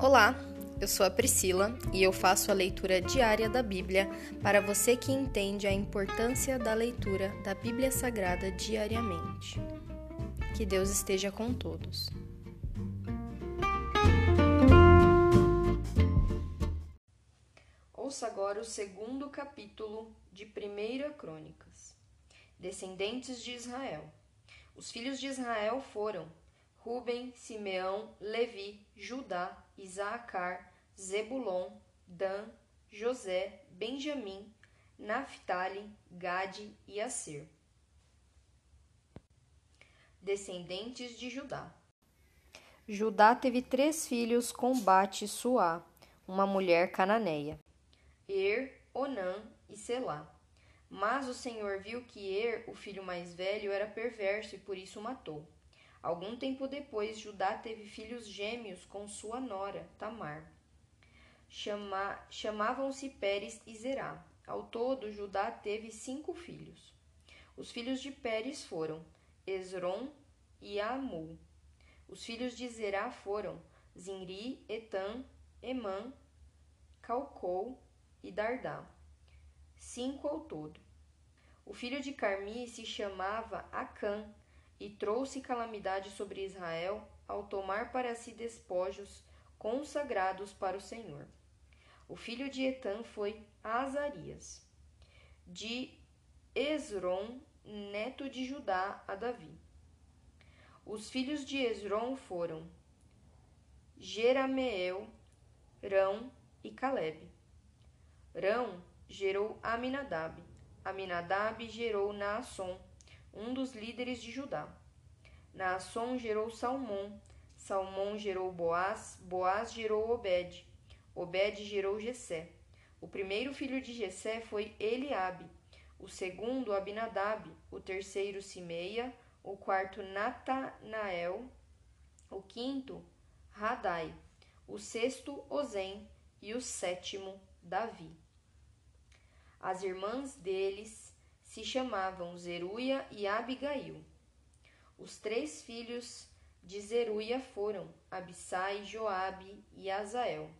Olá, eu sou a Priscila e eu faço a leitura diária da Bíblia para você que entende a importância da leitura da Bíblia Sagrada diariamente. Que Deus esteja com todos. Ouça agora o segundo capítulo de 1 Crônicas. Descendentes de Israel. Os filhos de Israel foram Ruben, Simeão, Levi, Judá, Isaacar, Zebulon, Dan, José, Benjamim, Naphtali, Gade e Aser. Descendentes de Judá. Judá teve três filhos com Bate Suá, uma mulher cananeia, Er, Onã e Selá. Mas o Senhor viu que Er, o filho mais velho, era perverso e por isso o matou. Algum tempo depois, Judá teve filhos gêmeos com sua nora, Tamar. Chama, Chamavam-se Pérez e Zerá. Ao todo, Judá teve cinco filhos. Os filhos de Pérez foram Esron e Amu. Os filhos de Zerá foram Zinri, Etan, Emã, Calcou e Dardá. Cinco ao todo. O filho de Carmi se chamava Acã e trouxe calamidade sobre Israel ao tomar para si despojos consagrados para o Senhor. O filho de Etan foi Azarias, de Esron, neto de Judá, a Davi. Os filhos de Esron foram Jerameel, Rão e Caleb. Rão gerou Aminadab. Aminadab gerou Naasson um dos líderes de Judá. Naasson gerou Salmão, Salmão gerou Boaz, Boaz gerou Obed, Obed gerou Jessé. O primeiro filho de Jessé foi Eliabe, o segundo Abinadab, o terceiro Simeia, o quarto Natanael, o quinto Radai, o sexto Ozem e o sétimo Davi. As irmãs deles se chamavam Zeruia e Abigail. Os três filhos de Zeruia foram Abissai, Joabe e Azael.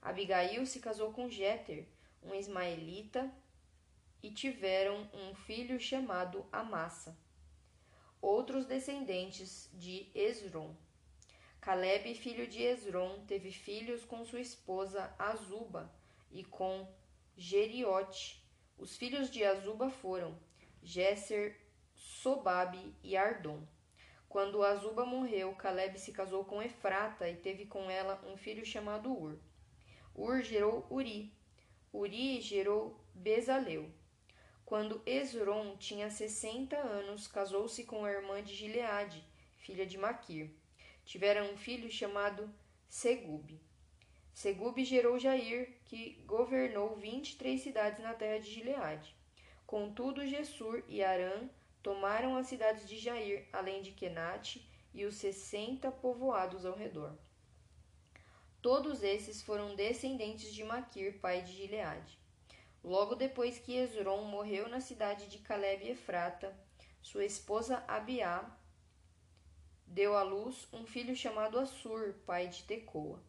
Abigail se casou com Jéter, um ismaelita, e tiveram um filho chamado Amassa. Outros descendentes de Esron. Caleb, filho de Esron, teve filhos com sua esposa Azuba e com Geriote, os filhos de Azuba foram Gesser, Sobabe e Ardon. Quando Azuba morreu, Caleb se casou com Efrata e teve com ela um filho chamado Ur. Ur gerou Uri. Uri gerou Bezaleu. Quando Esron tinha sessenta anos, casou-se com a irmã de Gileade, filha de Maquir. Tiveram um filho chamado Segub gerou Jair, que governou vinte e três cidades na terra de Gileade. Contudo, Gessur e Arã tomaram as cidades de Jair, além de Kenate e os sessenta povoados ao redor. Todos esses foram descendentes de Maquir, pai de Gileade. Logo depois que Esron morreu na cidade de Caleb Efrata, sua esposa Abiá deu à luz um filho chamado Assur, pai de Tecoa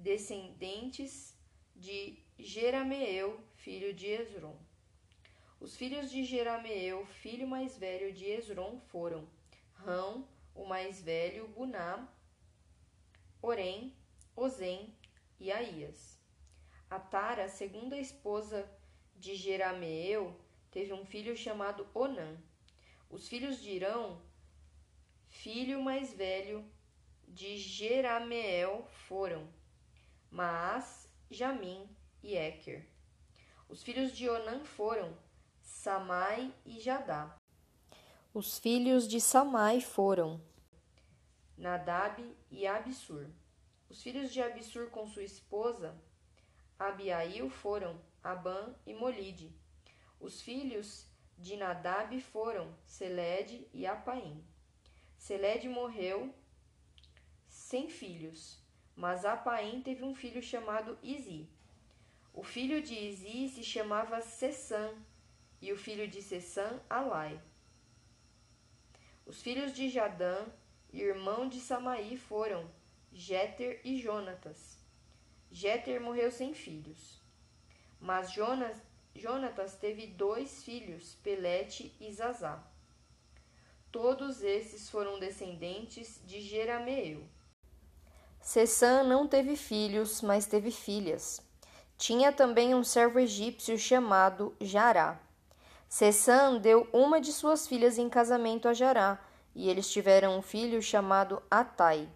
descendentes de Jerameel, filho de Esron. Os filhos de Jerameel, filho mais velho de Esron, foram Rão, o mais velho, Buná, Orém, Ozem e Aías. Atara, segunda esposa de Jerameel, teve um filho chamado Onã. Os filhos de Irão, filho mais velho de Jerameel, foram Maas, Jamim e Eker. Os filhos de Onã foram Samai e Jadá. Os filhos de Samai foram Nadab e Abissur. Os filhos de Abissur com sua esposa Abiail foram Abã e Molide. Os filhos de Nadab foram Seled e Apaim. Seled morreu sem filhos. Mas Apaim teve um filho chamado Izi. O filho de Izi se chamava Sessã, e o filho de Sessã, Alai. Os filhos de Jadã, irmão de Samaí, foram Jéter e Jonatas. Jéter morreu sem filhos. Mas Jonas, Jonatas teve dois filhos, Pelete e Zazá. Todos esses foram descendentes de Jerameel. Sessã não teve filhos, mas teve filhas. Tinha também um servo egípcio chamado Jará. Sessã deu uma de suas filhas em casamento a Jará, e eles tiveram um filho chamado Atai.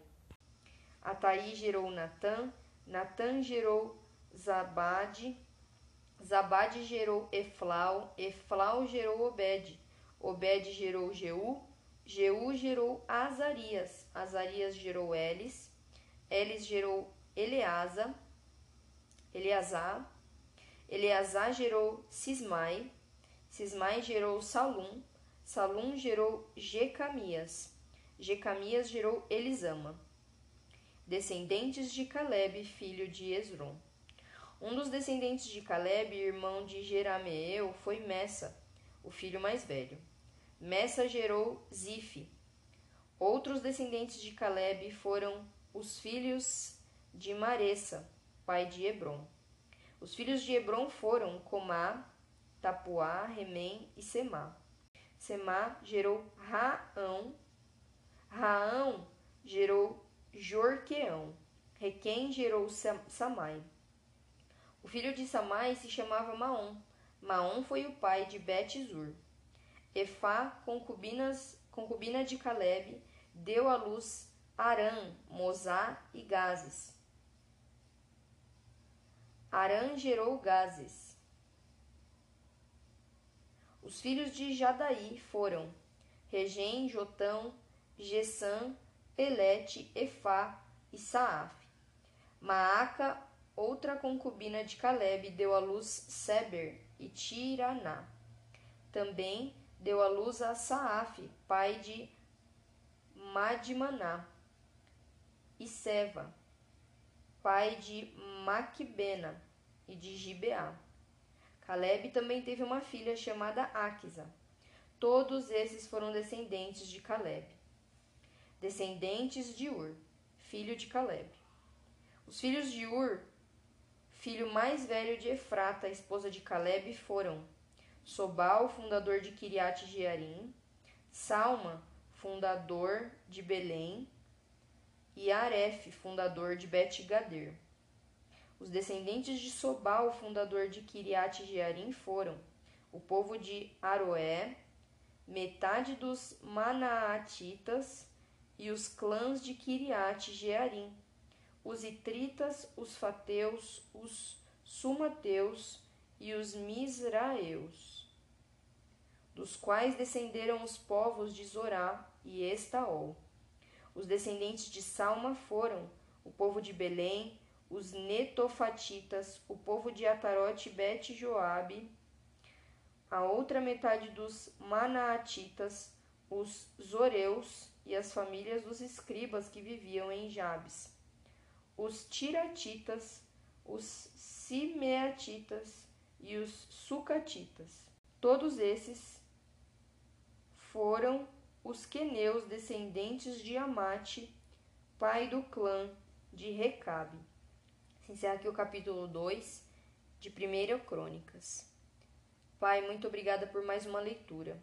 Atai gerou Natã, Natã gerou Zabade, Zabade gerou Eflau, Eflau gerou Obed, Obed gerou Jeú, Jeú gerou Azarias, Azarias gerou Elis, Elis gerou Eleasa, Eleazar, Eleazar gerou Sismai, Sismai gerou Salum, Salum gerou Jecamias, Jecamias gerou Elisama. Descendentes de Caleb, filho de Esron. Um dos descendentes de Caleb, irmão de Jerameel, foi Messa, o filho mais velho. Messa gerou Zife. Outros descendentes de Caleb foram os filhos de Maressa, pai de Hebron. Os filhos de Hebron foram Comá, Tapuá, Remém e Semá. Semá gerou Raão. Raão gerou Jorqueão. Requém gerou Samai. O filho de Samai se chamava Maom. Maom foi o pai de Bet-Zur. Efá, concubina de Caleb, deu à luz Arã, Mosá e Gazes. Arã gerou Gazes. Os filhos de Jadaí foram Regem, Jotão, Gessã, Pelete, Efá e Saaf. Maaca, outra concubina de Caleb, deu à luz Seber e Tiraná. Também deu à luz a Saaf, pai de Madmaná, e Seva, pai de Maquibena e de Gibeá. Caleb também teve uma filha chamada Aquisa. Todos esses foram descendentes de Caleb. Descendentes de Ur, filho de Caleb. Os filhos de Ur, filho mais velho de Efrata, esposa de Caleb, foram Sobal, fundador de Kiriat Jearim, Salma, fundador de Belém, e Aref, fundador de Bet-Gader. Os descendentes de Sobal, fundador de Kiriat Jearim, foram o povo de Aroé, metade dos Manaatitas e os clãs de Kiriat Jearim, os Itritas, os Fateus, os Sumateus e os Misraeus, dos quais descenderam os povos de Zorá e Estaol. Os descendentes de Salma foram o povo de Belém, os netofatitas, o povo de Atarote Bet Joabe, a outra metade dos manaatitas, os zoreus e as famílias dos escribas que viviam em Jabes, os tiratitas, os simeatitas e os sucatitas. Todos esses foram os queneus descendentes de Amate, pai do clã de Recabe. Se encerra aqui o capítulo 2 de 1 Crônicas. Pai, muito obrigada por mais uma leitura.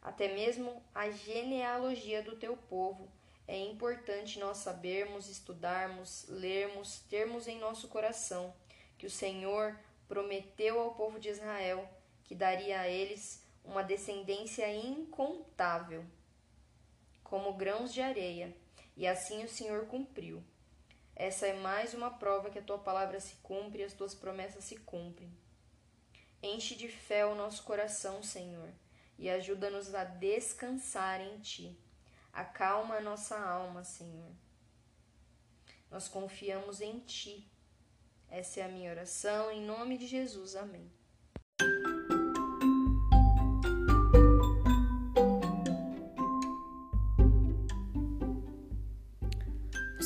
Até mesmo a genealogia do teu povo é importante nós sabermos, estudarmos, lermos, termos em nosso coração que o Senhor prometeu ao povo de Israel que daria a eles uma descendência incontável, como grãos de areia, e assim o Senhor cumpriu. Essa é mais uma prova que a tua palavra se cumpre e as tuas promessas se cumprem. Enche de fé o nosso coração, Senhor, e ajuda-nos a descansar em ti. Acalma a nossa alma, Senhor. Nós confiamos em ti. Essa é a minha oração, em nome de Jesus. Amém.